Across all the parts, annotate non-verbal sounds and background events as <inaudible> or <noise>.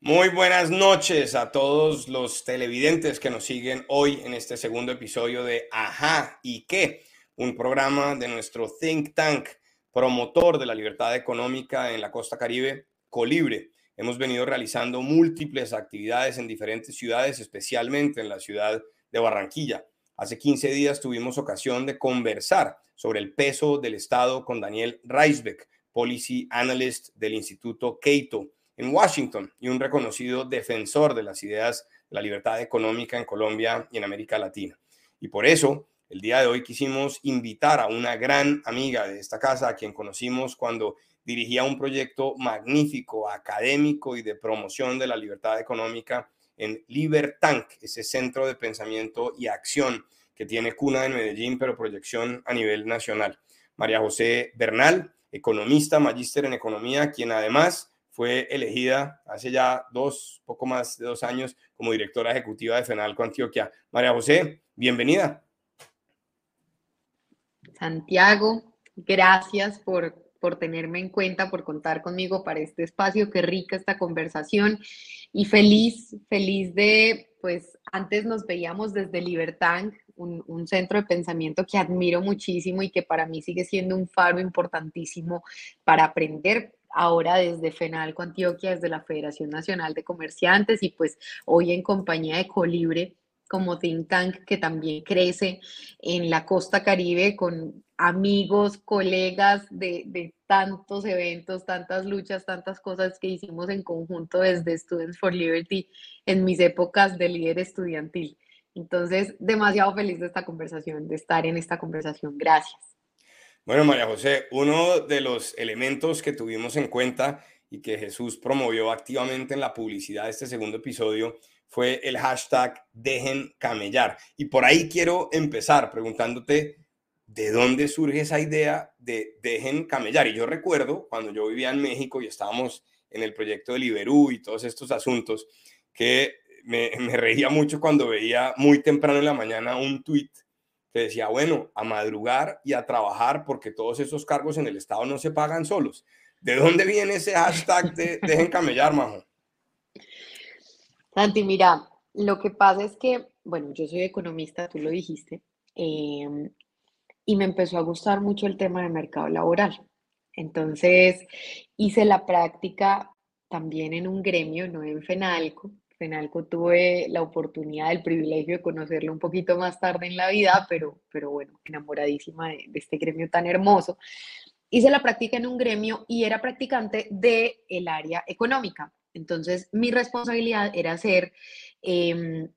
Muy buenas noches a todos los televidentes que nos siguen hoy en este segundo episodio de Ajá y qué, un programa de nuestro think tank promotor de la libertad económica en la costa caribe, Colibre. Hemos venido realizando múltiples actividades en diferentes ciudades, especialmente en la ciudad de Barranquilla. Hace 15 días tuvimos ocasión de conversar sobre el peso del Estado con Daniel Reisbeck, Policy Analyst del Instituto Cato en Washington y un reconocido defensor de las ideas de la libertad económica en Colombia y en América Latina. Y por eso, el día de hoy quisimos invitar a una gran amiga de esta casa, a quien conocimos cuando dirigía un proyecto magnífico, académico y de promoción de la libertad económica en Libertank, ese centro de pensamiento y acción que tiene cuna en Medellín, pero proyección a nivel nacional. María José Bernal, economista, magíster en economía, quien además fue elegida hace ya dos, poco más de dos años, como directora ejecutiva de FENALCO Antioquia. María José, bienvenida. Santiago, gracias por, por tenerme en cuenta, por contar conmigo para este espacio. Qué rica esta conversación y feliz, feliz de, pues antes nos veíamos desde Libertad, un, un, centro de pensamiento que admiro muchísimo y que para mí sigue siendo un faro importantísimo para aprender ahora desde FENALCO Antioquia, desde la Federación Nacional de Comerciantes y pues hoy en compañía de Colibre como think tank que también crece en la costa caribe con amigos, colegas de, de, tantos eventos, tantas luchas, tantas cosas que hicimos en conjunto desde Students for Liberty en mis épocas de líder estudiantil. Entonces, demasiado feliz de esta conversación, de estar en esta conversación. Gracias. Bueno, María José, uno de los elementos que tuvimos en cuenta y que Jesús promovió activamente en la publicidad de este segundo episodio fue el hashtag dejen camellar. Y por ahí quiero empezar preguntándote de dónde surge esa idea de dejen camellar. Y yo recuerdo cuando yo vivía en México y estábamos en el proyecto de Liberú y todos estos asuntos, que me, me reía mucho cuando veía muy temprano en la mañana un tuit decía, bueno, a madrugar y a trabajar porque todos esos cargos en el Estado no se pagan solos. ¿De dónde viene ese hashtag de dejen camellar, Majo? Santi, mira, lo que pasa es que, bueno, yo soy economista, tú lo dijiste, em, y me empezó a gustar mucho el tema del mercado laboral. Entonces, hice la práctica también en un gremio, no en FENALCO, Fenalco tuve la oportunidad, el privilegio de conocerlo un poquito más tarde en la vida, pero, pero bueno, enamoradísima de, este gremio tan hermoso. Hice la práctica en un gremio y era practicante del el área económica. Entonces, mi responsabilidad era hacer em,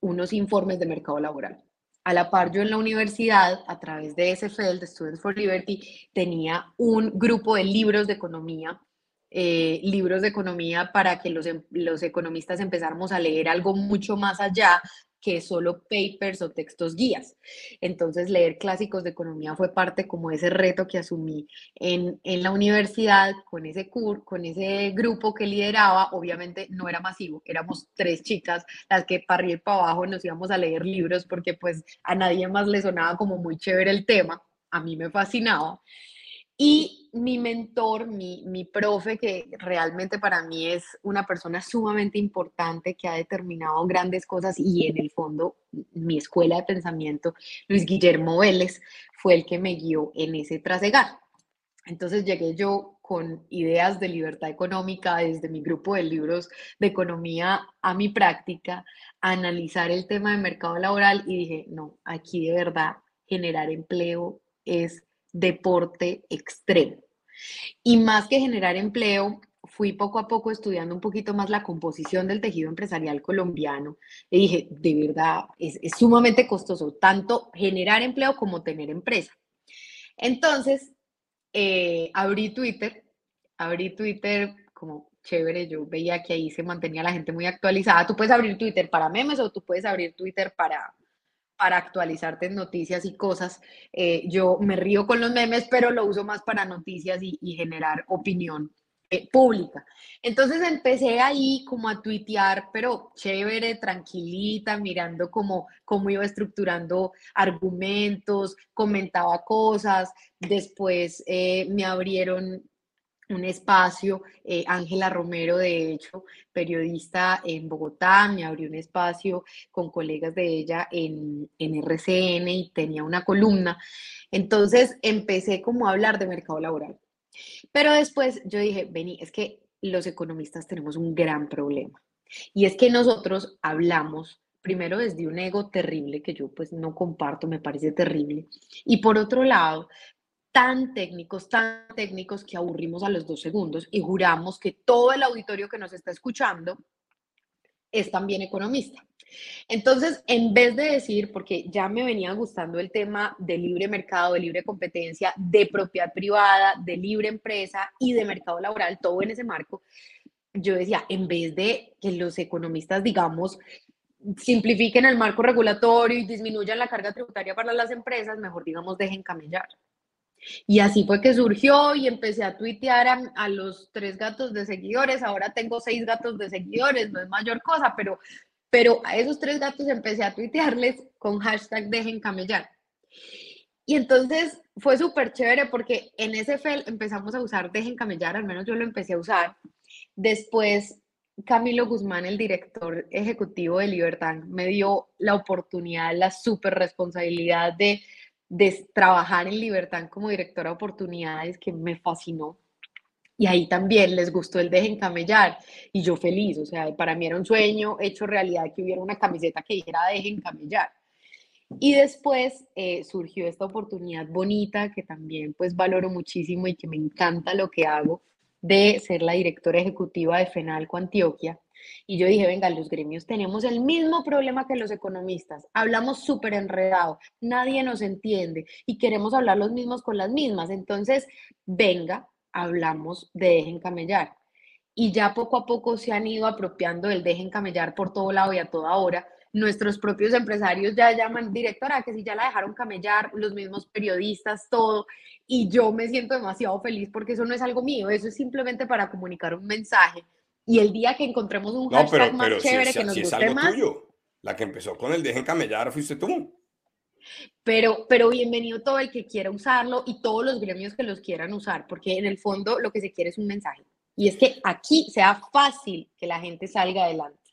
unos informes de mercado laboral. A la par, yo en la universidad, a través de SFL, de Students for Liberty, tenía un grupo de libros de economía eh, libros de economía para que los, em, los economistas empezáramos a leer algo mucho más allá que solo papers o textos guías. Entonces, leer clásicos de economía fue parte como ese reto que asumí en, en la universidad con ese, cur, con ese grupo que lideraba. Obviamente no era masivo, éramos tres chicas las que para arriba y para abajo nos íbamos a leer libros porque pues a nadie más le sonaba como muy chévere el tema. A mí me fascinaba. Y mi mentor, mi, mi profe, que realmente para mí es una persona sumamente importante que ha determinado grandes cosas y en el fondo mi escuela de pensamiento, Luis Guillermo Vélez, fue el que me guió en ese trasegar. Entonces llegué yo con ideas de libertad económica desde mi grupo de libros de economía a mi práctica, a analizar el tema de mercado laboral y dije, no, aquí de verdad generar empleo es deporte extremo. Y más que generar empleo, fui poco a poco estudiando un poquito más la composición del tejido empresarial colombiano. Y dije, de verdad, es, sumamente costoso, tanto generar empleo como tener empresa. Entonces, eh, abrí Twitter, abrí Twitter como chévere, yo veía que ahí se mantenía la gente muy actualizada. Tú puedes abrir Twitter para memes o tú puedes abrir Twitter para, para actualizarte en noticias y cosas. Eh, yo me río con los memes, pero lo uso más para noticias y, generar opinión eh, pública. Entonces empecé ahí como a tuitear, pero chévere, tranquilita, mirando cómo, cómo iba estructurando argumentos, comentaba cosas. Después eh, me abrieron un espacio, eh, Ángela Romero, de hecho, periodista en Bogotá, me abrió un espacio con colegas de ella en, en RCN y tenía una columna. Entonces empecé como a hablar de mercado laboral. Pero después yo dije, vení, es que los economistas tenemos un gran problema. Y es que nosotros hablamos primero desde un ego terrible que yo pues no comparto, me parece terrible. Y por otro lado, tan técnicos, tan técnicos que aburrimos a los dos segundos y juramos que todo el auditorio que nos está escuchando es también economista. Entonces, en vez de decir, porque ya me venía gustando el tema de libre mercado, de libre competencia, de propiedad privada, de libre empresa y de mercado laboral, todo en ese marco, yo decía, en vez de que los economistas, digamos, simplifiquen el marco regulatorio y disminuyan la carga tributaria para las empresas, mejor digamos, dejen camellar. Y así fue que surgió y empecé a tuitear a, los tres gatos de seguidores. Ahora tengo seis gatos de seguidores, no es mayor cosa, pero, pero a esos tres gatos empecé a tuitearles con hashtag dejen camellar. Y entonces fue súper chévere porque en ese FEL empezamos a usar dejen camellar, al menos yo lo empecé a usar. Después Camilo Guzmán, el director ejecutivo de Libertad, me dio la oportunidad, la súper responsabilidad de de trabajar en Libertad como directora de oportunidades que me fascinó. Y ahí también les gustó el Dejen Camellar y yo feliz, o sea, para mí era un sueño hecho realidad que hubiera una camiseta que dijera Dejen Camellar. Y después eh, surgió esta oportunidad bonita que también pues valoro muchísimo y que me encanta lo que hago de ser la directora ejecutiva de FENALCO Antioquia, y yo dije, venga, los gremios tenemos el mismo problema que los economistas. Hablamos súper enredado, nadie nos entiende y queremos hablar los mismos con las mismas. Entonces, venga, hablamos de dejen camellar. Y ya poco a poco se han ido apropiando del dejen camellar por todo lado y a toda hora. Nuestros propios empresarios ya llaman directora, que si ya la dejaron camellar, los mismos periodistas, todo. Y yo me siento demasiado feliz porque eso no es algo mío, eso es simplemente para comunicar un mensaje y el día que encontremos un hashtag más chévere que nos si guste más. Tuyo. La que empezó con el dejen camellar fuiste tú. Pero, pero bienvenido todo el que quiera usarlo y todos los gremios que los quieran usar, porque en el fondo lo que se quiere es un mensaje. Y es que aquí sea fácil que la gente salga adelante.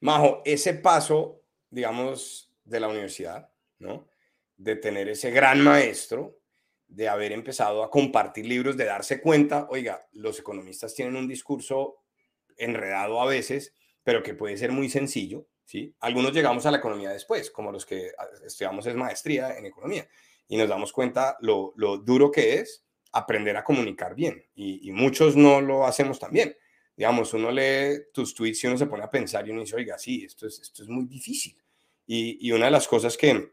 Majo, ese paso, digamos, de la universidad, ¿no? De tener ese gran maestro, de haber empezado a compartir libros, de darse cuenta, oiga, los economistas tienen un discurso enredado a veces, pero que puede ser muy sencillo, ¿sí? Algunos llegamos a la economía después, como los que ah, estudiamos es maestría en economía, y nos damos cuenta lo, lo duro que es aprender a comunicar bien, y, muchos no lo hacemos tan bien. Digamos, uno lee tus tweets y uno se pone a pensar y uno dice, oiga, sí, esto es, esto es muy difícil. Y, y una de las cosas que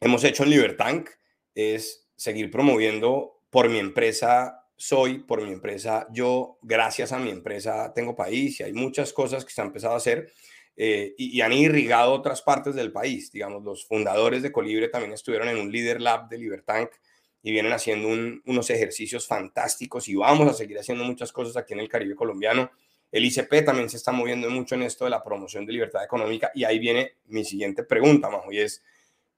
hemos hecho en Libertank es seguir promoviendo por mi empresa soy por mi empresa, yo gracias a mi empresa tengo país y hay muchas cosas que se han empezado a hacer eh, y, han irrigado otras partes del país. Digamos, los fundadores de Colibre también estuvieron en un Leader Lab de Libertank y vienen haciendo unos ejercicios fantásticos y vamos a seguir haciendo muchas cosas aquí en el Caribe colombiano. El ICP también se está moviendo mucho en esto de la promoción de libertad económica y ahí viene mi siguiente pregunta, Majo, y es,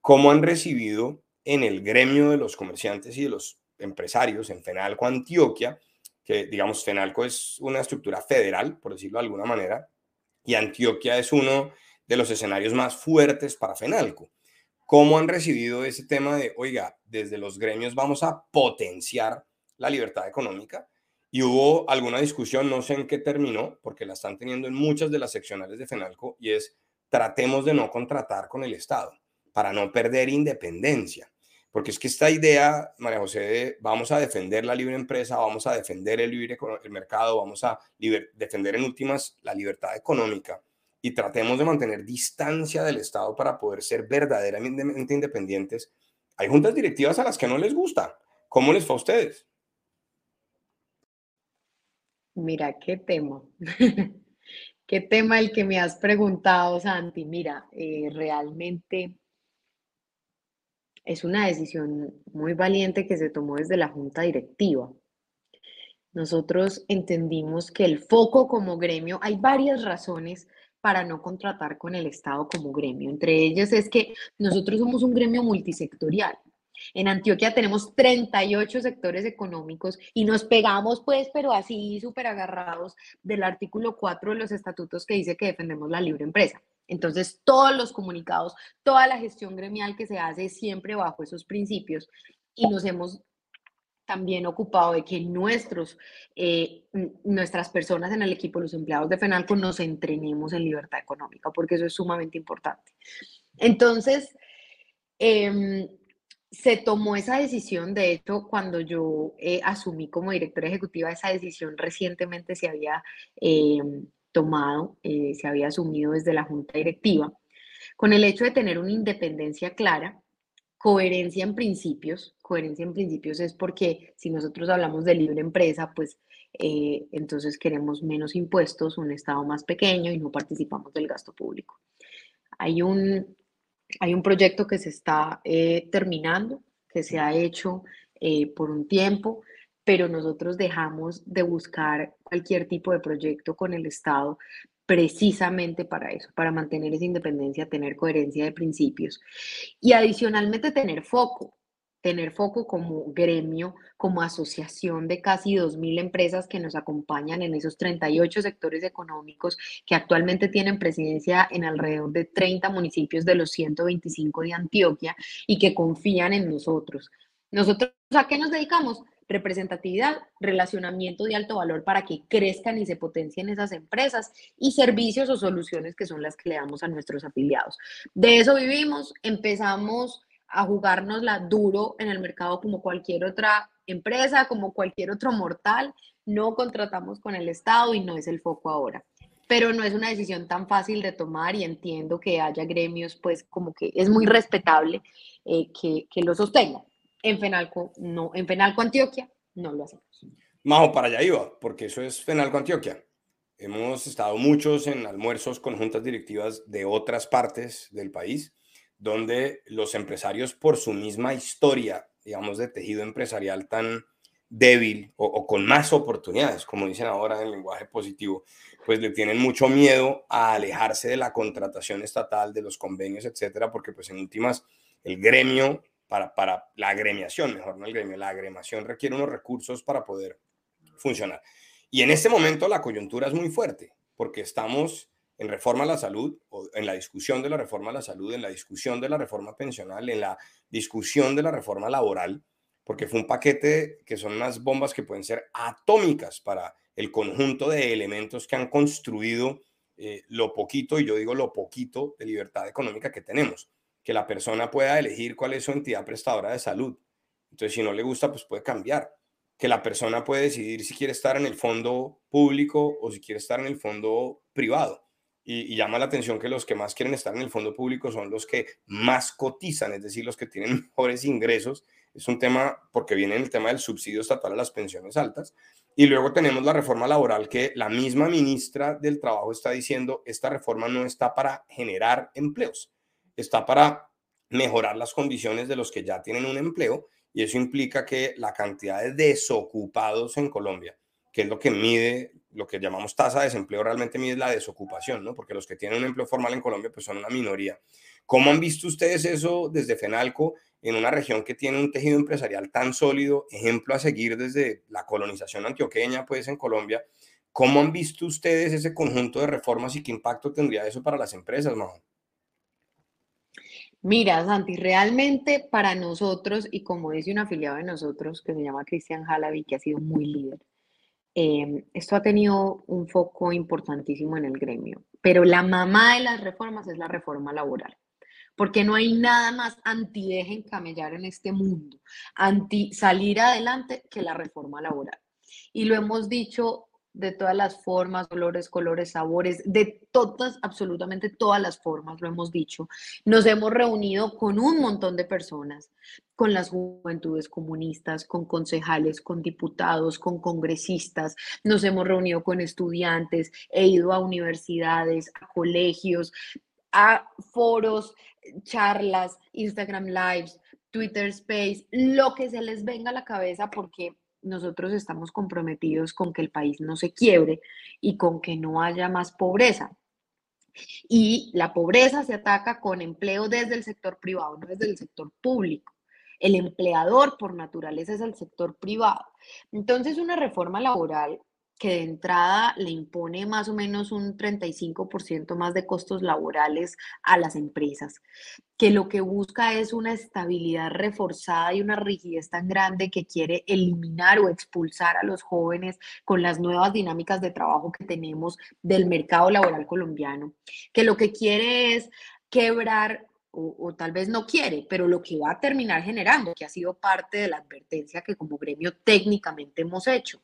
¿cómo han recibido en el gremio de los comerciantes y de los empresarios en FENALCO Antioquia, que digamos FENALCO es una estructura federal, por decirlo de alguna manera, y Antioquia es uno de los escenarios más fuertes para FENALCO. ¿Cómo han recibido ese tema de, oiga, desde los gremios vamos a potenciar la libertad económica? Y hubo alguna discusión, no sé en qué terminó, porque la están teniendo en muchas de las seccionales de FENALCO, y es tratemos de no contratar con el Estado para no perder independencia. Porque es que esta idea, María José, de vamos a defender la libre empresa, vamos a defender el libre el mercado, vamos a defender en últimas la libertad económica y tratemos de mantener distancia del Estado para poder ser verdaderamente independientes. Hay juntas directivas a las que no les gusta. ¿Cómo les fue a ustedes? Mira, qué tema. <laughs> qué tema el que me has preguntado, Santi. Mira, eh, realmente es una decisión muy valiente que se tomó desde la junta directiva. Nosotros entendimos que el foco como gremio, hay varias razones para no contratar con el Estado como gremio. Entre ellas es que nosotros somos un gremio multisectorial. En Antioquia tenemos 38 sectores económicos y nos pegamos, pues, pero así súper agarrados del artículo 4 de los estatutos que dice que defendemos la libre empresa. Entonces, todos los comunicados, toda la gestión gremial que se hace siempre bajo esos principios y nos hemos también ocupado de que nuestros, eh, nuestras personas en el equipo, los empleados de FENALCO, nos entrenemos en libertad económica, porque eso es sumamente importante. Entonces, em, se tomó esa decisión, de hecho, cuando yo eh, asumí como directora ejecutiva, esa decisión recientemente se había em, tomado, eh, se había asumido desde la junta directiva, con el hecho de tener una independencia clara, coherencia en principios. Coherencia en principios es porque si nosotros hablamos de libre empresa, pues eh, entonces queremos menos impuestos, un Estado más pequeño y no participamos del gasto público. Hay un, hay un proyecto que se está eh, terminando, que se ha hecho por un tiempo, pero nosotros dejamos de buscar cualquier tipo de proyecto con el Estado precisamente para eso, para mantener esa independencia, tener coherencia de principios y adicionalmente tener foco, tener foco como gremio, como asociación de casi 2.000 empresas que nos acompañan en esos 38 sectores económicos que actualmente tienen presidencia en alrededor de 30 municipios de los 125 de Antioquia y que confían en nosotros. ¿Nosotros a qué nos dedicamos? Representatividad, relacionamiento de alto valor para que crezcan y se potencien esas empresas y servicios o soluciones que son las que le damos a nuestros afiliados. De eso vivimos, empezamos a jugárnosla duro en el mercado como cualquier otra empresa, como cualquier otro mortal. No contratamos con el Estado y no es el foco ahora. Pero no es una decisión tan fácil de tomar y entiendo que haya gremios, pues como que es muy respetable eh, que, que lo sostengan. En Fenalco, no. En Fenalco Antioquia, no lo hacemos. Majo, para allá iba, porque eso es Fenalco Antioquia. Hemos estado muchos en almuerzos con juntas directivas de otras partes del país, donde los empresarios, por su misma historia, digamos, de tejido empresarial tan débil o, con más oportunidades, como dicen ahora en lenguaje positivo, pues le tienen mucho miedo a alejarse de la contratación estatal, de los convenios, etcétera, porque pues en últimas el gremio para, la agremiación, mejor no el gremio, la agremiación requiere unos recursos para poder funcionar. Y en este momento la coyuntura es muy fuerte, porque estamos en reforma a la salud, o en la discusión de la reforma a la salud, en la discusión de la reforma pensional, en la discusión de la reforma laboral, porque fue un paquete que son unas bombas que pueden ser atómicas para el conjunto de elementos que han construido eh, lo poquito, y yo digo lo poquito, de libertad económica que tenemos que la persona pueda elegir cuál es su entidad prestadora de salud. Entonces, si no le gusta, pues puede cambiar. Que la persona puede decidir si quiere estar en el fondo público o si quiere estar en el fondo privado. Y, llama la atención que los que más quieren estar en el fondo público son los que más cotizan, es decir, los que tienen <laughs> mejores ingresos. Es un tema porque viene el tema del subsidio estatal a las pensiones altas. Y luego tenemos la reforma laboral que la misma ministra del Trabajo está diciendo, esta reforma no está para generar empleos, está para mejorar las condiciones de los que ya tienen un empleo y eso implica que la cantidad de desocupados en Colombia, que es lo que mide, lo que llamamos tasa de desempleo, realmente mide la desocupación, ¿no? Porque los que tienen un empleo formal en Colombia pues son una minoría. ¿Cómo han visto ustedes eso desde FENALCO en una región que tiene un tejido empresarial tan sólido, ejemplo a seguir desde la colonización antioqueña pues en Colombia? ¿Cómo han visto ustedes ese conjunto de reformas y qué impacto tendría eso para las empresas, Majo? Mira, Santi, realmente para nosotros, y como dice un afiliado de nosotros que se llama Cristian Jalavi, que ha sido muy líder, em, esto ha tenido un foco importantísimo en el gremio. Pero la mamá de las reformas es la reforma laboral, porque no hay nada más anti dejen camellar en este mundo, anti salir adelante que la reforma laboral. Y lo hemos dicho de todas las formas, olores, colores, sabores, de todas, absolutamente todas las formas, lo hemos dicho. Nos hemos reunido con un montón de personas, con las juventudes comunistas, con concejales, con diputados, con congresistas, nos hemos reunido con estudiantes, he ido a universidades, a colegios, a foros, charlas, Instagram Lives, Twitter Space, lo que se les venga a la cabeza porque nosotros estamos comprometidos con que el país no se quiebre y con que no haya más pobreza. Y la pobreza se ataca con empleo desde el sector privado, no desde el sector público. el empleador por naturaleza es el sector privado. Entonces, una reforma laboral que de entrada le impone más o menos un 35% más de costos laborales a las empresas, que lo que busca es una estabilidad reforzada y una rigidez tan grande que quiere eliminar o expulsar a los jóvenes con las nuevas dinámicas de trabajo que tenemos del mercado laboral colombiano, que lo que quiere es quebrar o, tal vez no quiere, pero lo que va a terminar generando, que ha sido parte de la advertencia que como gremio técnicamente hemos hecho,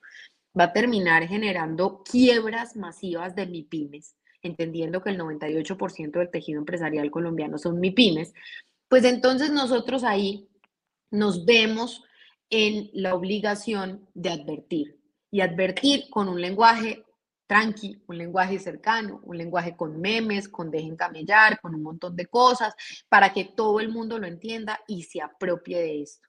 va a terminar generando quiebras masivas de MIPIMES, entendiendo que el 98% del tejido empresarial colombiano son MIPIMES, pues entonces nosotros ahí nos vemos en la obligación de advertir y advertir con un lenguaje tranqui, un lenguaje cercano, un lenguaje con memes, con dejen camellar, con un montón de cosas, para que todo el mundo lo entienda y se apropie de esto.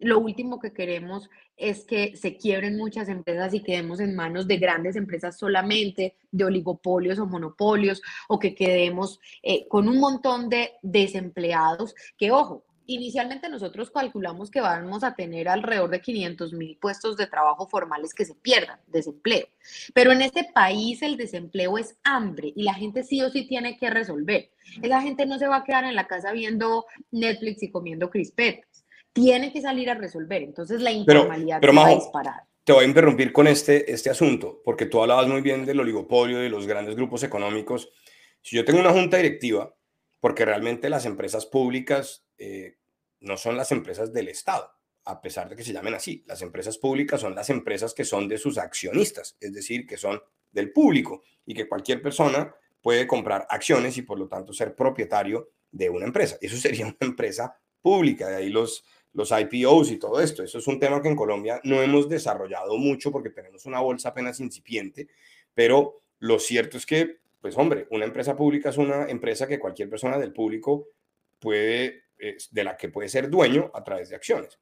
Lo último que queremos es que se quiebren muchas empresas y quedemos en manos de grandes empresas solamente, de oligopolios o monopolios, o que quedemos eh, con un montón de desempleados, que ojo, inicialmente nosotros calculamos que vamos a tener alrededor de 500 mil puestos de trabajo formales que se pierdan, desempleo. Pero en este país el desempleo es hambre y la gente sí o sí tiene que resolver. Esa gente no se va a quedar en la casa viendo Netflix y comiendo crispetas tiene que salir a resolver. Entonces la informalidad pero, va a disparar. Te voy a interrumpir con este, este asunto, porque tú hablabas muy bien del oligopolio, de los grandes grupos económicos. Si yo tengo una junta directiva, porque realmente las empresas públicas eh, no son las empresas del Estado, a pesar de que se llamen así. Las empresas públicas son las empresas que son de sus accionistas, es decir, que son del público y que cualquier persona puede comprar acciones y por lo tanto ser propietario de una empresa. Eso sería <laughs> una empresa pública, de ahí los, los IPOs y todo esto. Eso es un tema que en Colombia no hemos desarrollado mucho porque tenemos una bolsa apenas incipiente, pero lo cierto es que, pues hombre, una empresa pública es una empresa que cualquier persona del público puede, de la que puede ser dueño a través de acciones.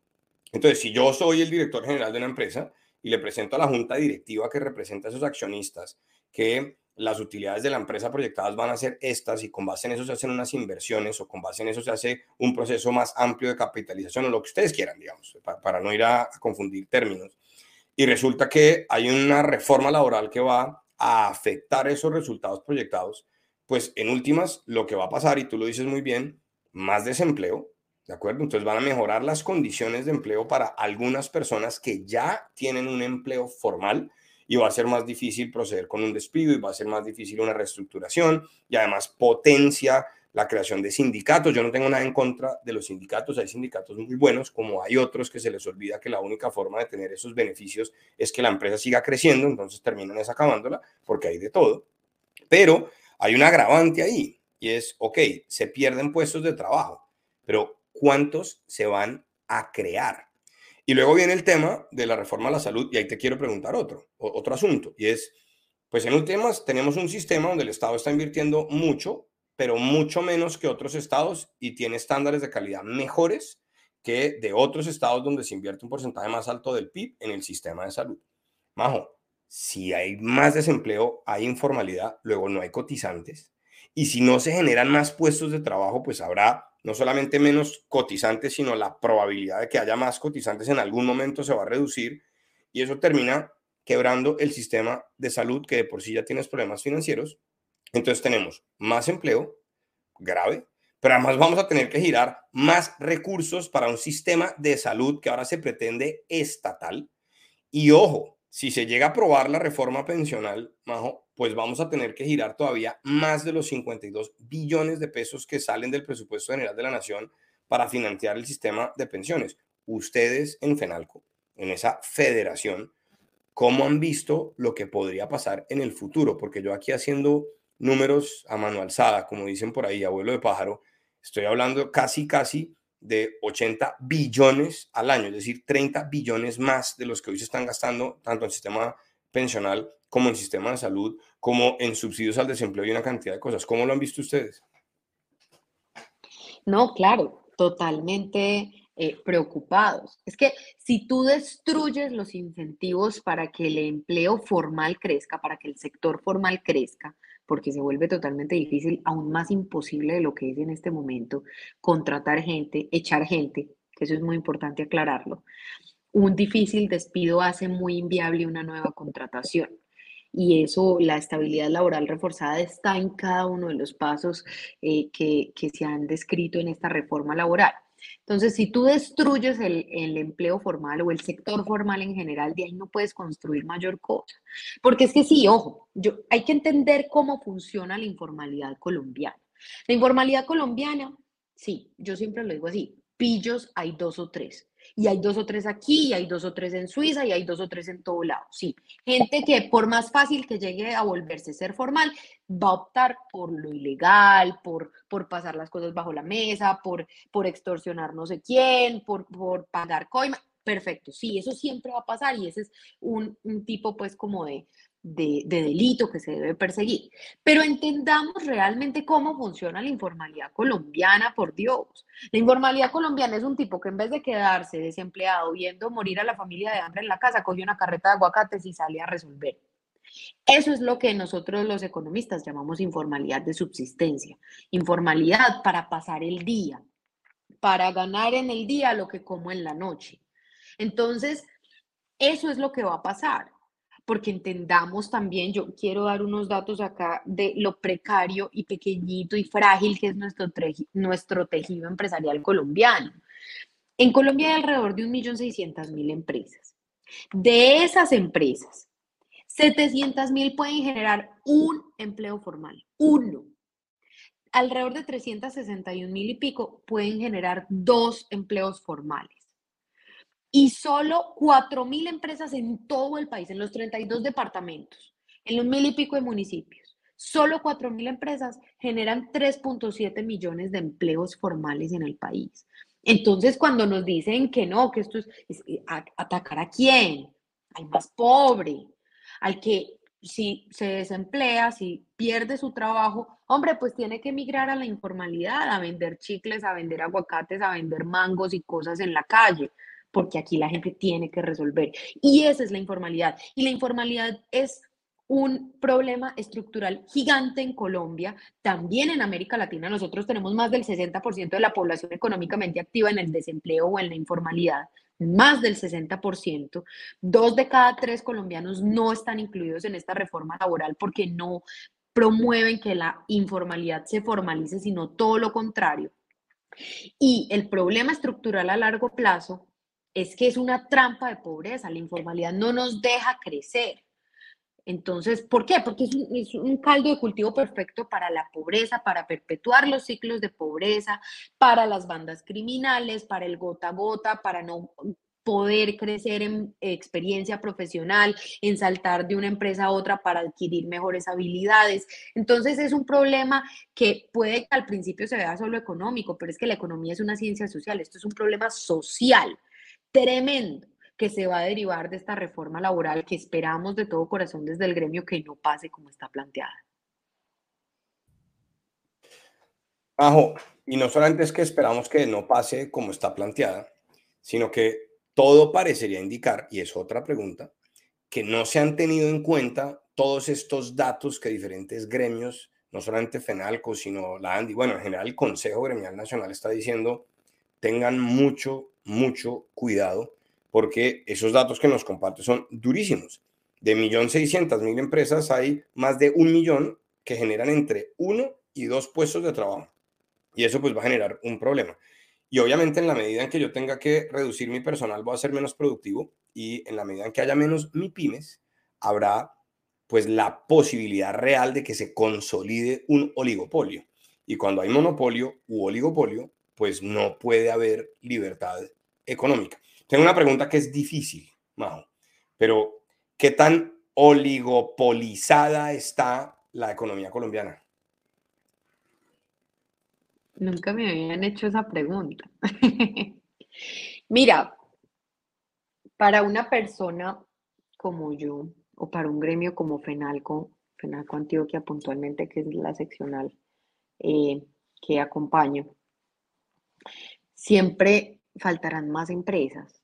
Entonces, si yo soy el director general de una empresa y le presento a la junta directiva que representa a esos accionistas que las utilidades de la empresa proyectadas van a ser estas y con base en eso se hacen unas inversiones o con base en eso se hace un proceso más amplio de capitalización o lo que ustedes quieran, digamos, para, no ir a, confundir términos. Y resulta que hay una reforma laboral que va a afectar esos resultados proyectados, pues en últimas lo que va a pasar, y tú lo dices muy bien, más desempleo, ¿de acuerdo? Entonces van a mejorar las condiciones de empleo para algunas personas que ya tienen un empleo formal, y va a ser más difícil proceder con un despido y va a ser más difícil una reestructuración y además potencia la creación de sindicatos. Yo no tengo nada en contra de los sindicatos, hay sindicatos muy buenos, como hay otros que se les olvida que la única forma de tener esos beneficios es que la empresa siga creciendo, entonces terminan desacabándola porque hay de todo. Pero hay un agravante ahí y es, ok, se pierden puestos de trabajo, pero ¿cuántos se van a crear? Y luego viene el tema de la reforma a la salud y ahí te quiero preguntar otro, otro asunto, y es, pues en últimas tenemos un sistema donde el Estado está invirtiendo mucho, pero mucho menos que otros estados y tiene estándares de calidad mejores que de otros estados donde se invierte un porcentaje más alto del PIB en el sistema de salud. Majo, si hay más desempleo, hay informalidad, luego no hay cotizantes, y si no se generan más puestos de trabajo, pues habrá no solamente menos cotizantes, sino la probabilidad de que haya más cotizantes en algún momento se va a reducir y eso termina quebrando el sistema de salud que de por sí ya tiene problemas financieros. Entonces tenemos más empleo grave, pero además vamos a tener que girar más recursos para un sistema de salud que ahora se pretende estatal. Y ojo, si se llega a aprobar la reforma pensional, Majo, pues vamos a tener que girar todavía más de los 52 billones de pesos que salen del presupuesto general de la nación para financiar el sistema de pensiones. Ustedes en FENALCO, en esa federación, ¿cómo han visto lo que podría pasar en el futuro? Porque yo aquí haciendo números a mano alzada, como dicen por ahí, abuelo de pájaro, estoy hablando casi, casi de 80 billones al año, es decir, 30 billones más de los que hoy se están gastando tanto en el sistema pensional como en sistema de salud, como en subsidios al desempleo y una cantidad de cosas. ¿Cómo lo han visto ustedes? No, claro, totalmente eh, preocupados. Es que si tú destruyes los incentivos para que el empleo formal crezca, para que el sector formal crezca, porque se vuelve totalmente difícil, aún más imposible de lo que es en este momento, contratar gente, echar gente, que eso es muy importante aclararlo. Un difícil despido hace muy inviable una nueva contratación y eso, la estabilidad laboral reforzada está en cada uno de los pasos eh, que, que se han descrito en esta reforma laboral. Entonces, si tú destruyes el, el, empleo formal o el sector formal en general, de ahí no puedes construir mayor cosa. Porque es que sí, ojo, yo, hay que entender cómo funciona la informalidad colombiana. La informalidad colombiana, sí, yo siempre lo digo así, pillos hay dos o tres. Y hay dos o tres aquí, y hay dos o tres en Suiza, y hay dos o tres en todo lado. Sí, gente que por más fácil que llegue a volverse ser formal, va a optar por lo ilegal, por, por pasar las cosas bajo la mesa, por, por extorsionar no sé quién, por, por pagar coima. Perfecto, sí, eso siempre va a pasar y ese es un, un tipo pues como de, de, delito que se debe perseguir. Pero entendamos realmente cómo funciona la informalidad colombiana, por Dios. La informalidad colombiana es un tipo que en vez de quedarse desempleado viendo morir a la familia de hambre en la casa, coge una carreta de aguacates y sale a resolver. Eso es lo que nosotros los economistas llamamos informalidad de subsistencia. Informalidad para pasar el día, para ganar en el día lo que como en la noche. Entonces, eso es lo que va a pasar porque entendamos también, yo quiero dar unos datos acá de lo precario y pequeñito y frágil que es nuestro, nuestro tejido empresarial colombiano. En Colombia hay alrededor de 1.600.000 empresas. De esas empresas, 700.000 pueden generar un empleo formal, uno. Alrededor de 361.000 y pico pueden generar dos empleos formales y solo 4.000 empresas en todo el país, en los 32 departamentos, en los mil y pico de municipios. Solo 4.000 empresas generan 3.7 millones de empleos formales en el país. Entonces, cuando nos dicen que no, que esto es, atacar a quién, al más pobre, al que si se desemplea, si pierde su trabajo, hombre, pues tiene que emigrar a la informalidad, a vender chicles, a vender aguacates, a vender mangos y cosas en la calle porque aquí la gente tiene que resolver. Y esa es la informalidad. Y la informalidad es un problema estructural gigante en Colombia, también en América Latina. Nosotros tenemos más del 60% de la población económicamente activa en el desempleo o en la informalidad, más del 60%. Dos de cada tres colombianos no están incluidos en esta reforma laboral porque no promueven que la informalidad se formalice, sino todo lo contrario. Y el problema estructural a largo plazo es que es una trampa de pobreza, la informalidad no nos deja crecer. Entonces, ¿por qué? Porque es un, caldo de cultivo perfecto para la pobreza, para perpetuar los ciclos de pobreza, para las bandas criminales, para el gota a gota, para no poder crecer en experiencia profesional, en saltar de una empresa a otra para adquirir mejores habilidades. Entonces es un problema que puede que al principio se vea solo económico, pero es que la economía es una ciencia social, esto es un problema social tremendo que se va a derivar de esta reforma laboral que esperamos de todo corazón desde el gremio que no pase como está planteada. Ajo, y no solamente es que esperamos que no pase como está planteada, sino que todo parecería indicar, y es otra pregunta, que no se han tenido en cuenta todos estos datos que diferentes gremios, no solamente FENALCO, sino la ANDI, bueno, en general el Consejo Gremial Nacional está diciendo, tengan mucho, mucho cuidado porque esos datos que nos comparte son durísimos. De 1.600.000 empresas hay más de un millón que generan entre uno y dos puestos de trabajo. Y eso pues va a generar un problema. Y obviamente en la medida en que yo tenga que reducir mi personal voy a ser menos productivo y en la medida en que haya menos mi pymes habrá pues la posibilidad real de que se consolide un oligopolio. Y cuando hay monopolio u oligopolio, pues no puede haber libertad económica. Tengo una pregunta que es difícil, Majo, pero ¿qué tan oligopolizada está la economía colombiana? Nunca me habían hecho esa pregunta. <laughs> Mira, para una persona como yo, o para un gremio como FENALCO, FENALCO Antioquia puntualmente, que es la seccional eh, que acompaño, siempre faltarán más empresas,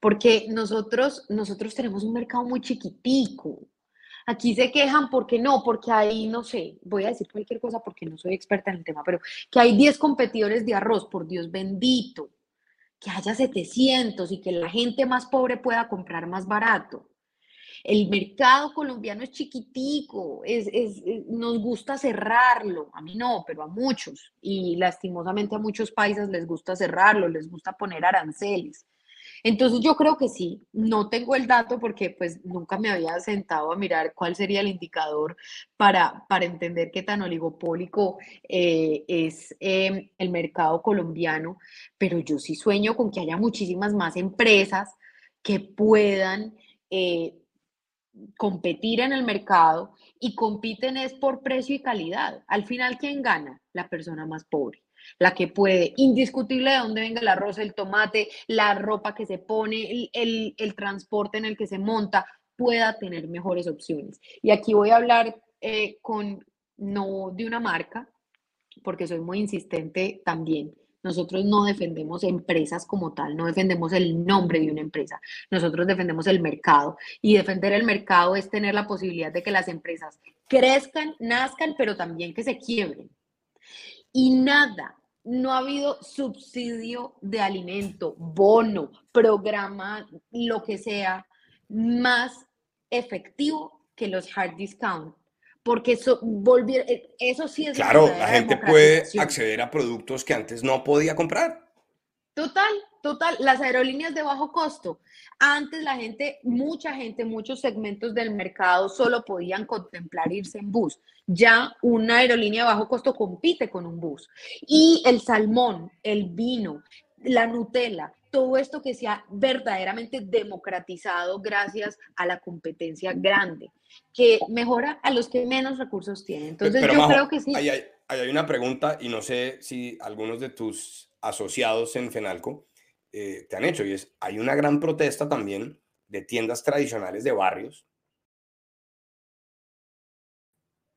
porque nosotros, nosotros tenemos un mercado muy chiquitico. Aquí se quejan porque no, porque hay, no sé, voy a decir cualquier cosa porque no soy experta en el tema, pero que hay 10 competidores de arroz, por Dios bendito. que haya 700 y que la gente más pobre pueda comprar más barato. El mercado colombiano es chiquitico, es, nos gusta cerrarlo, a mí no, pero a muchos, y lastimosamente a muchos países les gusta cerrarlo, les gusta poner aranceles. Entonces yo creo que sí, no tengo el dato porque pues nunca me había sentado a mirar cuál sería el indicador para, para entender qué tan oligopólico eh, es em, el mercado colombiano, pero yo sí sueño con que haya muchísimas más empresas que puedan eh, competir en el mercado y compiten es por precio y calidad. Al final, ¿quién gana? La persona más pobre la que puede, indiscutible de dónde venga el arroz, el tomate, la ropa que se pone, el, transporte en el que se monta, pueda tener mejores opciones. Y aquí voy a hablar eh, con, no de una marca, porque soy muy insistente también. Nosotros no defendemos empresas como tal, no defendemos el nombre de una empresa, nosotros defendemos el mercado y defender el mercado es tener la posibilidad de que las empresas crezcan, nazcan, pero también que se quiebren. Y nada, no ha habido subsidio de alimento, bono, programa, lo que sea, más efectivo que los hard discount. Porque eso, volvió, eh, eso sí es... Claro, la gente puede acceder a productos que antes no podía comprar. Total, total. Las aerolíneas de bajo costo. Antes la gente, mucha gente, muchos segmentos del mercado solo podían contemplar irse en bus. Ya una aerolínea de bajo costo compite con un bus. Y el salmón, el vino, la Nutella, todo esto que se ha verdaderamente democratizado gracias a la competencia grande, que mejora a los que menos recursos tienen. Entonces yo creo que sí. hay, hay una pregunta y no sé si algunos de tus asociados en FENALCO eh, te han hecho, y es, hay una gran protesta también de tiendas tradicionales de barrios,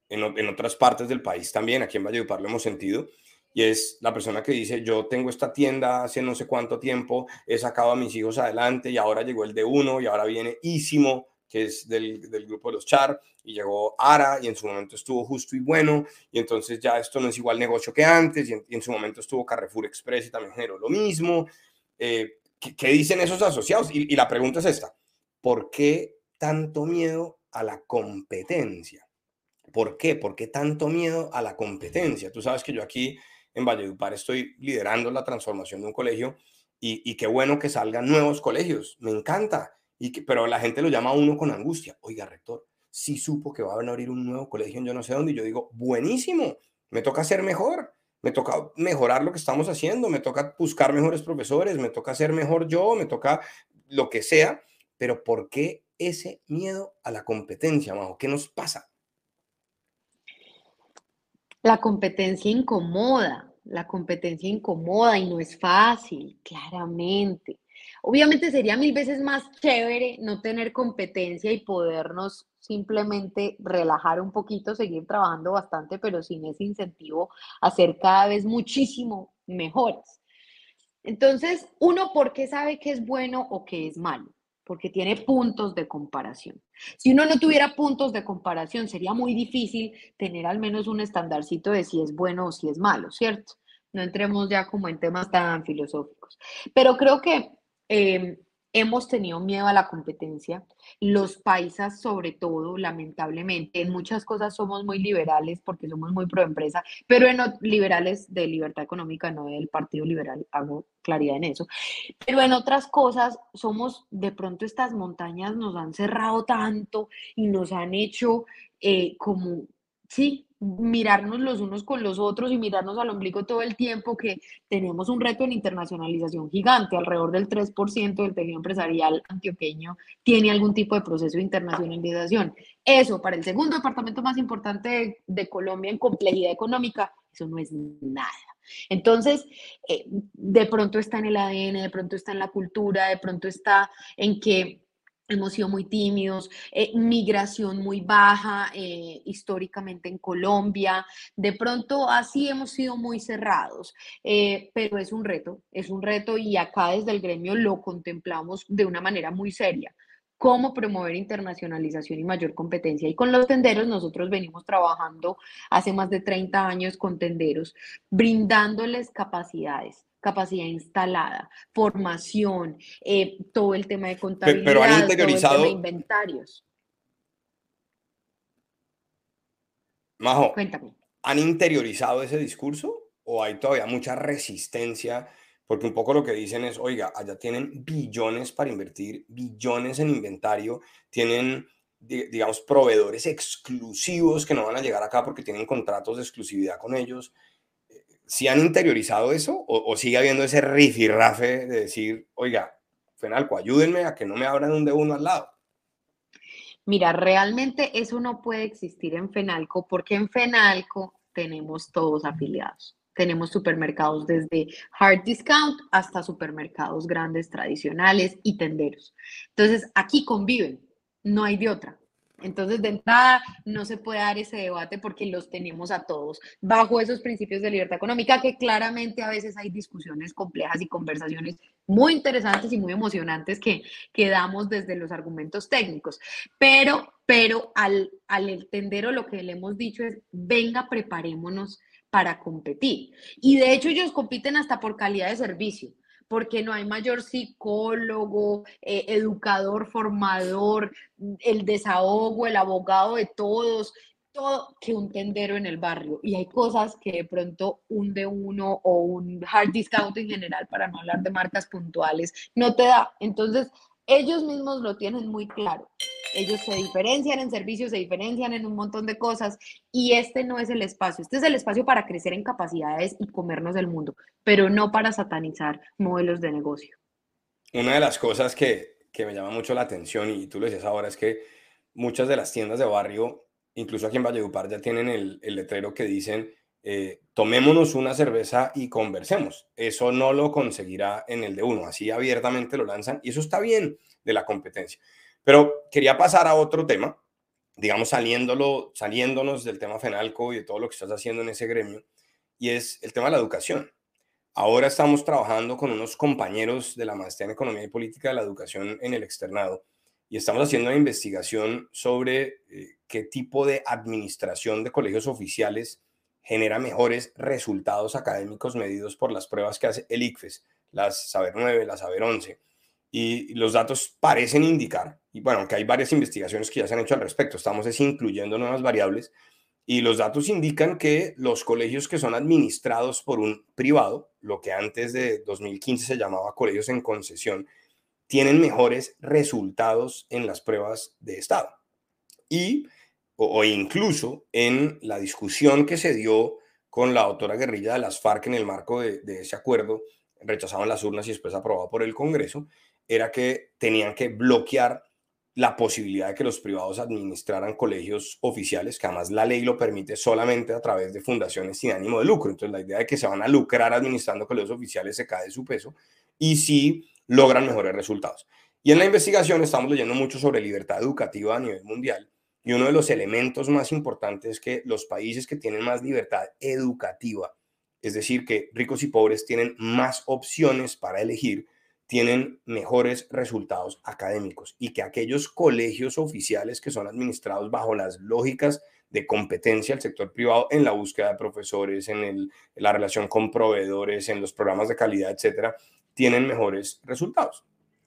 en, en otras partes del país también, aquí en Valledupar lo hemos sentido, y es la persona que dice, yo tengo esta tienda hace no sé cuánto tiempo, he sacado a mis hijos adelante y ahora llegó el de uno y ahora viene Ísimo que es del, grupo de los Char, y llegó Ara, y en su momento estuvo justo y bueno, y entonces ya esto no es igual negocio que antes, y en, su momento estuvo Carrefour Express y también generó lo mismo. Eh, ¿qué, dicen esos asociados? Y, y la pregunta es esta, ¿por qué tanto miedo a la competencia? ¿Por qué? ¿Por qué tanto miedo a la competencia? Tú sabes que yo aquí en Valledupar estoy liderando la transformación de un colegio y, y, qué bueno que salgan nuevos colegios. Me encanta pero la gente lo llama a uno con angustia. Oiga, rector, sí supo que va a abrir un nuevo colegio en yo no sé dónde. Y yo digo, buenísimo, me toca ser mejor, me toca mejorar lo que estamos haciendo, me toca buscar mejores profesores, me toca ser mejor yo, me toca lo que sea. Pero ¿por qué ese miedo a la competencia, Majo? ¿Qué nos pasa? La competencia incomoda, la competencia incomoda y no es fácil, claramente. Obviamente sería mil veces más chévere no tener competencia y podernos simplemente relajar un poquito, seguir trabajando bastante, pero sin ese incentivo a ser cada vez muchísimo mejores. Entonces, uno, ¿por qué sabe qué es bueno o qué es malo? Porque tiene puntos de comparación. Si uno no tuviera puntos de comparación, sería muy difícil tener al menos un estandarcito de si es bueno o si es malo, ¿cierto? No entremos ya como en temas tan filosóficos. Pero creo que Em, hemos tenido miedo a la competencia. Los paisas, sobre todo, lamentablemente, en muchas cosas somos muy liberales porque somos muy pro empresa, pero en liberales de libertad económica, no del Partido Liberal, hago claridad en eso. Pero en otras cosas somos, de pronto estas montañas nos han cerrado tanto y nos han hecho eh, como, sí, mirarnos los unos con los otros y mirarnos al ombligo todo el tiempo que tenemos un reto en internacionalización gigante, alrededor del 3% del tejido empresarial antioqueño tiene algún tipo de proceso de internacionalización. Eso para el segundo departamento más importante de, Colombia en complejidad económica, eso no es nada. Entonces, eh, de pronto está en el ADN, de pronto está en la cultura, de pronto está en que hemos sido muy tímidos, eh, migración muy baja eh, históricamente en Colombia, de pronto así hemos sido muy cerrados, eh, pero es un reto, es un reto y acá desde el gremio lo contemplamos de una manera muy seria cómo promover internacionalización y mayor competencia. Y con los tenderos nosotros venimos trabajando hace más de 30 años con tenderos, brindándoles capacidades capacidad instalada, formación, eh, todo el tema de contabilidad, pero han interiorizado, todo el tema de inventarios. Majo, Cuéntame. ¿han interiorizado ese discurso o hay todavía mucha resistencia? Porque un poco lo que dicen es, oiga, allá tienen billones para invertir, billones en inventario, tienen, digamos, proveedores exclusivos que no van a llegar acá porque tienen contratos de exclusividad con ellos. ¿Si han interiorizado eso o, sigue habiendo ese rifirrafe de decir, oiga, Fenalco, ayúdenme a que no me abran un de uno al lado? Mira, realmente eso no puede existir en Fenalco porque en Fenalco tenemos todos afiliados. Tenemos supermercados desde hard discount hasta supermercados grandes tradicionales y tenderos. Entonces, aquí conviven, no hay de otra. Entonces, de entrada, no se puede dar ese debate porque los tenemos a todos bajo esos principios de libertad económica que claramente a veces hay discusiones complejas y conversaciones muy interesantes y muy emocionantes que, que damos desde los argumentos técnicos. Pero, pero al, al entender lo que le hemos dicho es, venga, preparémonos para competir. Y de hecho ellos compiten hasta por calidad de servicio porque no hay mayor psicólogo, eh, educador, formador, el desahogo, el abogado de todos, todo que un tendero en el barrio. Y hay cosas que de pronto un de uno o un hard discount en general, para no hablar de marcas puntuales, no te da. Entonces, ellos mismos lo tienen muy claro. Ellos se diferencian en servicios, se diferencian en un montón de cosas y este no es el espacio. Este es el espacio para crecer en capacidades y comernos el mundo, pero no para satanizar modelos de negocio. Una de las cosas que, que me llama mucho la atención y tú lo dices ahora es que muchas de las tiendas de barrio, incluso aquí en Valledupar, ya tienen el, el letrero que dicen eh, tomémonos una cerveza y conversemos. Eso no lo conseguirá en el de uno, así abiertamente lo lanzan y eso está bien de la competencia. Pero quería pasar a otro tema, digamos saliéndolo, saliéndonos del tema FENALCO y de todo lo que estás haciendo en ese gremio, y es el tema de la educación. Ahora estamos trabajando con unos compañeros de la maestría en Economía y Política de la Educación en el externado y estamos haciendo una investigación sobre eh, qué tipo de administración de colegios oficiales genera mejores resultados académicos medidos por las pruebas que hace el ICFES, las Saber 9, las Saber 11. Y los datos parecen indicar, y bueno, que hay varias investigaciones que ya se han hecho al respecto, estamos es incluyendo nuevas variables, y los datos indican que los colegios que son administrados por un privado, lo que antes de 2015 se llamaba colegios en concesión, tienen mejores resultados en las pruebas de Estado. Y o, incluso en la discusión que se dio con la autora guerrilla de las FARC en el marco de, ese acuerdo, rechazaban las urnas y después aprobado por el Congreso, era que tenían que bloquear la posibilidad de que los privados administraran colegios oficiales, que además la ley lo permite solamente a través de fundaciones sin ánimo de lucro. Entonces la idea de que se van a lucrar administrando colegios oficiales se cae de su peso y sí logran mejores resultados. Y en la investigación estamos leyendo mucho sobre libertad educativa a nivel mundial y uno de los elementos más importantes es que los países que tienen más libertad educativa, es decir, que ricos y pobres tienen más opciones para elegir, tienen mejores resultados académicos y que aquellos colegios oficiales que son administrados bajo las lógicas de competencia del sector privado en la búsqueda de profesores, en, la relación con proveedores, en los programas de calidad, etcétera, tienen mejores resultados.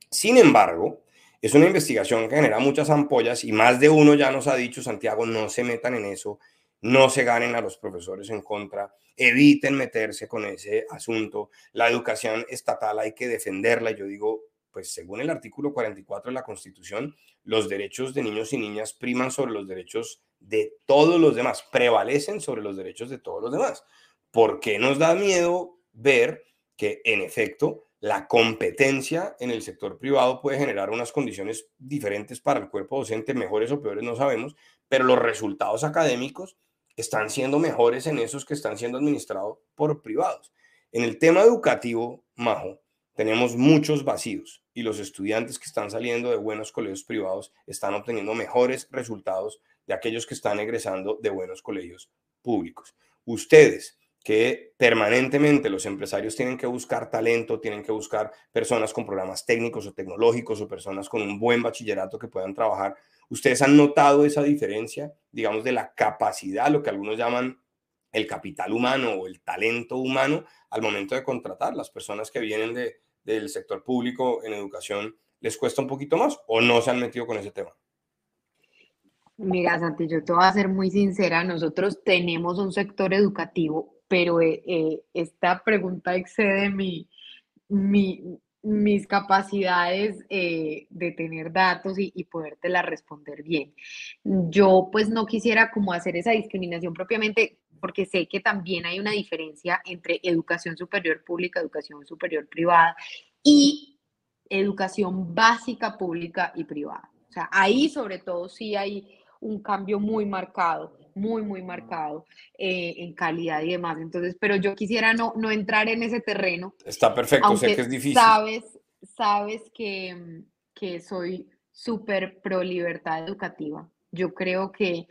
Sin embargo, es una investigación que genera muchas ampollas y más de uno ya nos ha dicho, Santiago, no se metan en eso, no se ganen a los profesores en contra, eviten meterse con ese asunto. La educación estatal hay que defenderla. Yo digo, pues según el artículo 44 de la Constitución, los derechos de niños y niñas priman sobre los derechos de todos los demás, prevalecen sobre los derechos de todos los demás. ¿Por qué nos da miedo ver que en efecto la competencia en el sector privado puede generar unas condiciones diferentes para el cuerpo docente, mejores o peores, no sabemos, pero los resultados académicos están siendo mejores en esos que están siendo administrados por privados. En el tema educativo, Majo, tenemos muchos vacíos y los estudiantes que están saliendo de buenos colegios privados están obteniendo mejores resultados de aquellos que están egresando de buenos colegios públicos. Ustedes, que permanentemente los empresarios tienen que buscar talento, tienen que buscar personas con programas técnicos o tecnológicos o personas con un buen bachillerato que puedan trabajar. ¿Ustedes han notado esa diferencia, digamos, de la capacidad, lo que algunos llaman el capital humano o el talento humano al momento de contratar. Las personas que vienen de, del sector público en educación les cuesta un poquito más o no se han metido con ese tema. Mira, Santi, yo te voy a ser muy sincera, nosotros tenemos un sector educativo, pero eh, eh, esta pregunta excede mi, mi, mis capacidades eh, de tener datos y, y podértela responder bien. Yo pues no quisiera como hacer esa discriminación propiamente porque sé que también hay una diferencia entre educación superior pública, educación superior privada y educación básica pública y privada. O sea, ahí sobre todo sí hay un cambio muy marcado, muy, muy marcado eh, en calidad y demás. Entonces, pero yo quisiera no, no entrar en ese terreno. Está perfecto, sé que es difícil. Sabes, sabes que, que soy súper pro libertad educativa. Yo creo que,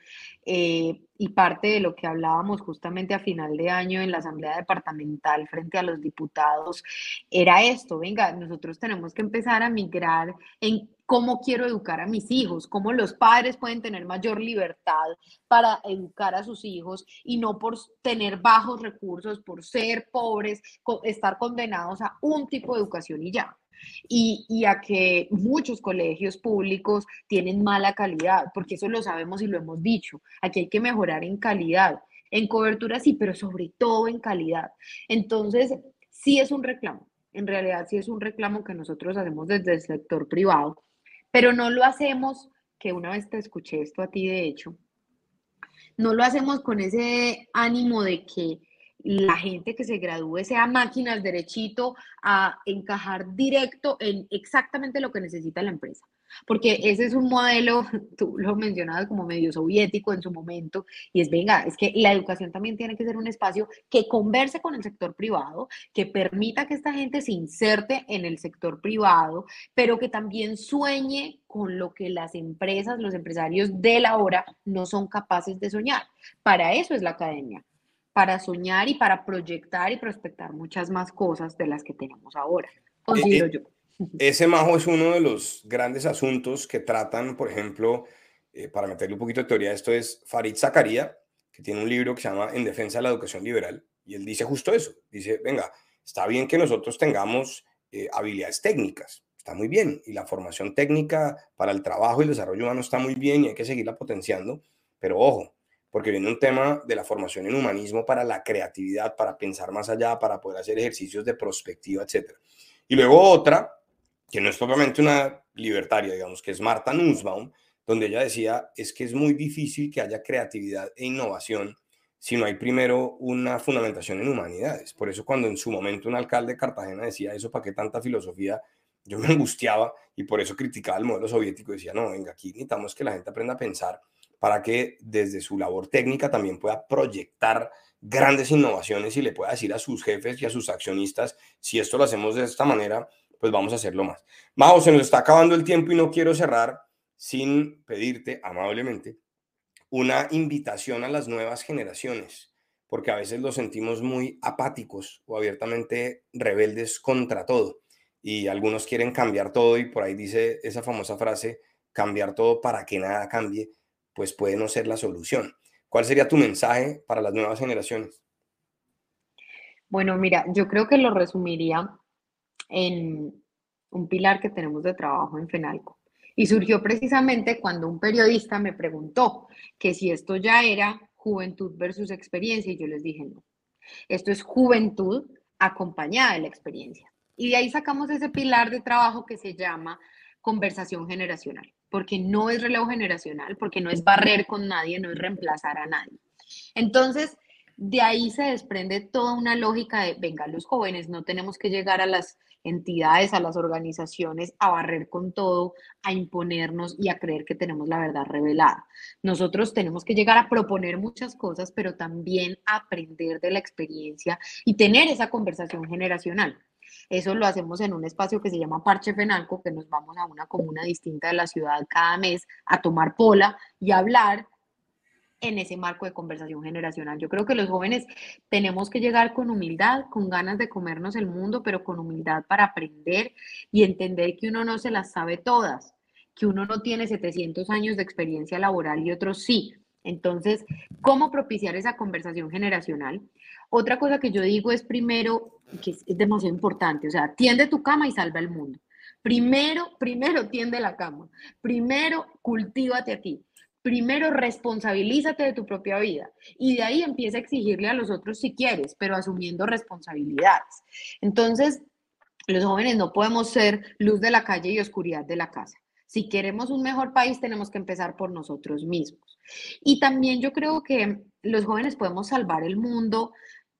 eh, y parte de lo que hablábamos justamente a final de año en la Asamblea Departamental frente a los diputados, era esto, venga, nosotros tenemos que empezar a migrar en cómo quiero educar a mis hijos, cómo los padres pueden tener mayor libertad para educar a sus hijos y no por tener bajos recursos, por ser pobres, estar condenados a un tipo de educación y ya y, a que muchos colegios públicos tienen mala calidad, porque eso lo sabemos y lo hemos dicho. Aquí hay que mejorar en calidad, en cobertura sí, pero sobre todo en calidad. Entonces, sí es un reclamo, en realidad sí es un reclamo que nosotros hacemos desde el sector privado, pero no lo hacemos, que una vez te escuché esto a ti de hecho, no lo hacemos con ese ánimo de que la gente que se gradúe sea máquinas derechito a encajar directo en exactamente lo que necesita la empresa. Porque ese es un modelo, <laughs> tú lo mencionabas como medio soviético en su momento, y es, venga, es que la educación también tiene que ser un espacio que converse con el sector privado, que permita que esta gente se inserte en el sector privado, pero que también sueñe con lo que las empresas, los empresarios de la hora no son capaces de soñar. Para eso es la academia para soñar y para proyectar y prospectar muchas más cosas de las que tenemos ahora. Considero eh, yo. Ese majo es uno de los grandes asuntos que tratan, por ejemplo, eh, para meterle un poquito de teoría, esto es Farid Zakaria, que tiene un libro que se llama En defensa de la educación liberal, y él dice justo eso, dice, venga, está bien que nosotros tengamos eh, habilidades técnicas, está muy bien, y la formación técnica para el trabajo y el desarrollo humano está muy bien y hay que seguirla potenciando, pero ojo, porque viene un tema de la formación en humanismo para la creatividad, para pensar más allá, para poder hacer ejercicios de prospectiva, etc. Y luego otra, que no es propiamente una libertaria, digamos, que es Marta Nussbaum, donde ella decía, es que es muy difícil que haya creatividad e innovación si no hay primero una fundamentación en humanidades. Por eso cuando en su momento un alcalde de Cartagena decía eso, ¿para qué tanta filosofía? Yo me angustiaba y por eso criticaba el modelo soviético. Decía, no, venga, aquí necesitamos que la gente aprenda a pensar para que desde su labor técnica también pueda proyectar grandes innovaciones y le pueda decir a sus jefes y a sus accionistas, si esto lo hacemos de esta manera, pues vamos a hacerlo más. Majo, se nos está acabando el tiempo y no quiero cerrar sin pedirte amablemente una invitación a las nuevas generaciones, porque a veces los sentimos muy apáticos o abiertamente rebeldes contra todo. Y algunos quieren cambiar todo y por ahí dice esa famosa frase, cambiar todo para que nada cambie pues puede no ser la solución. ¿Cuál sería tu mensaje para las nuevas generaciones? Bueno, mira, yo creo que lo resumiría en un pilar que tenemos de trabajo en FENALCO. Y surgió precisamente cuando un periodista me preguntó que si esto ya era juventud versus experiencia y yo les dije no. Esto es juventud acompañada de la experiencia. Y de ahí sacamos ese pilar de trabajo que se llama conversación generacional porque no es relevo generacional, porque no es barrer con nadie, no es reemplazar a nadie. Entonces, de ahí se desprende toda una lógica de, venga, los jóvenes no tenemos que llegar a las entidades, a las organizaciones, a barrer con todo, a imponernos y a creer que tenemos la verdad revelada. Nosotros tenemos que llegar a proponer muchas cosas, pero también aprender de la experiencia y tener esa conversación generacional. Eso lo hacemos en un espacio que se llama Parche Fenalco, que nos vamos a una comuna distinta de la ciudad cada mes a tomar pola y hablar en ese marco de conversación generacional. Yo creo que los jóvenes tenemos que llegar con humildad, con ganas de comernos el mundo, pero con humildad para aprender y entender que uno no se las sabe todas, que uno no tiene 700 años de experiencia laboral y otros sí, Entonces, ¿cómo propiciar esa conversación generacional? Otra cosa que yo digo es primero, que es, demasiado importante, o sea, tiende tu cama y salva el mundo. Primero, primero tiende la cama. Primero, cultívate a ti. Primero, responsabilízate de tu propia vida. Y de ahí empieza a exigirle a los otros si quieres, pero asumiendo responsabilidades. Entonces, los jóvenes no podemos ser luz de la calle y oscuridad de la casa. Si queremos un mejor país, tenemos que empezar por nosotros mismos. Y también yo creo que los jóvenes podemos salvar el mundo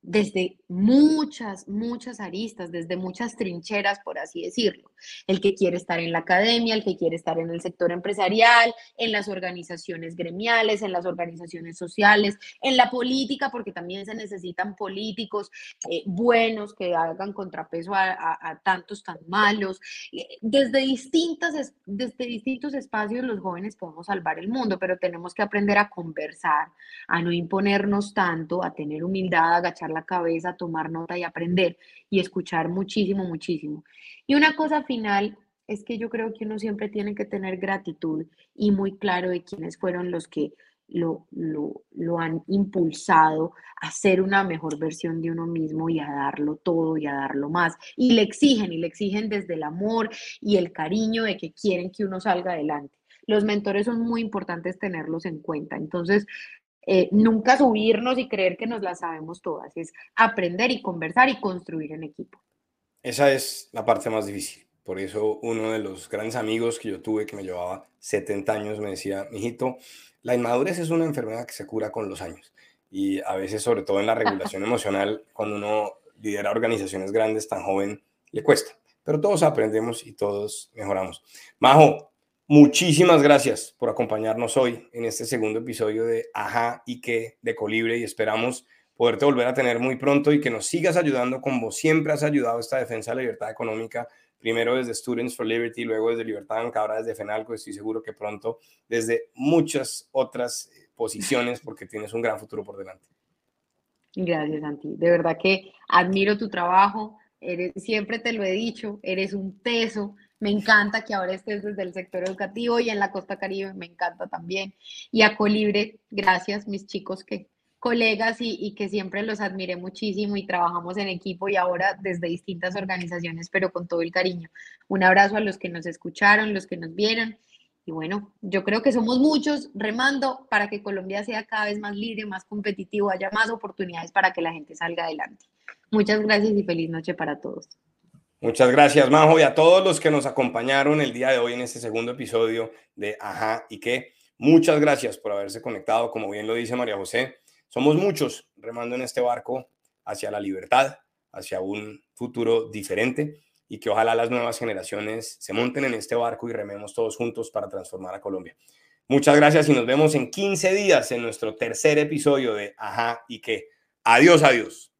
desde muchas, muchas aristas, desde muchas trincheras, por así decirlo. El que quiere estar en la academia, el que quiere estar en el sector empresarial, en las organizaciones gremiales, en las organizaciones sociales, en la política, porque también se necesitan políticos eh, buenos que hagan contrapeso a, tantos tan malos. Eh, desde, distintas, desde distintos espacios los jóvenes podemos salvar el mundo, pero tenemos que aprender a conversar, a no imponernos tanto, a tener humildad, a agachar la cabeza, tomar nota y aprender y escuchar muchísimo, muchísimo. Y una cosa final es que yo creo que uno siempre tiene que tener gratitud y muy claro de quiénes fueron los que lo, lo, lo, han impulsado a ser una mejor versión de uno mismo y a darlo todo y a darlo más. Y le exigen, y le exigen desde el amor y el cariño de que quieren que uno salga adelante. Los mentores son muy importantes tenerlos en cuenta. Entonces, eh, nunca subirnos y creer que nos las sabemos todas, es aprender y conversar y construir en equipo. Esa es la parte más difícil. Por eso uno de los grandes amigos que yo tuve, que me llevaba 70 años, me decía, mijito, la inmadurez es una enfermedad que se cura con los años. Y a veces, sobre todo en la regulación <laughs> emocional, cuando uno lidera organizaciones grandes tan joven, le cuesta. Pero todos aprendemos y todos mejoramos. Majo, Muchísimas gracias por acompañarnos hoy en este segundo episodio de Ajá y qué de Colibre y esperamos poderte volver a tener muy pronto y que nos sigas ayudando como siempre has ayudado esta defensa de la libertad económica, primero desde Students for Liberty, luego desde Libertad Banca, ahora desde FENALCO, estoy seguro que pronto desde muchas otras posiciones porque tienes un gran futuro por delante. Gracias, Santi. De verdad que admiro tu trabajo, eres, siempre te lo he dicho, eres un teso me encanta que ahora estés desde el sector educativo y en la costa caribe, me encanta también. Y a Colibre, gracias, mis chicos, que colegas y, que siempre los admiré muchísimo y trabajamos en equipo y ahora desde distintas organizaciones, pero con todo el cariño. Un abrazo a los que nos escucharon, los que nos vieron. Y bueno, yo creo que somos muchos remando para que Colombia sea cada vez más libre, más competitivo, haya más oportunidades para que la gente salga adelante. Muchas gracias y feliz noche para todos. Muchas gracias, Majo, y a todos los que nos acompañaron el día de hoy en este segundo episodio de Ajá y qué. Muchas gracias por haberse conectado. Como bien lo dice María José, somos muchos remando en este barco hacia la libertad, hacia un futuro diferente y que ojalá las nuevas generaciones se monten en este barco y rememos todos juntos para transformar a Colombia. Muchas gracias y nos vemos en 15 días en nuestro tercer episodio de Ajá y qué. Adiós, adiós.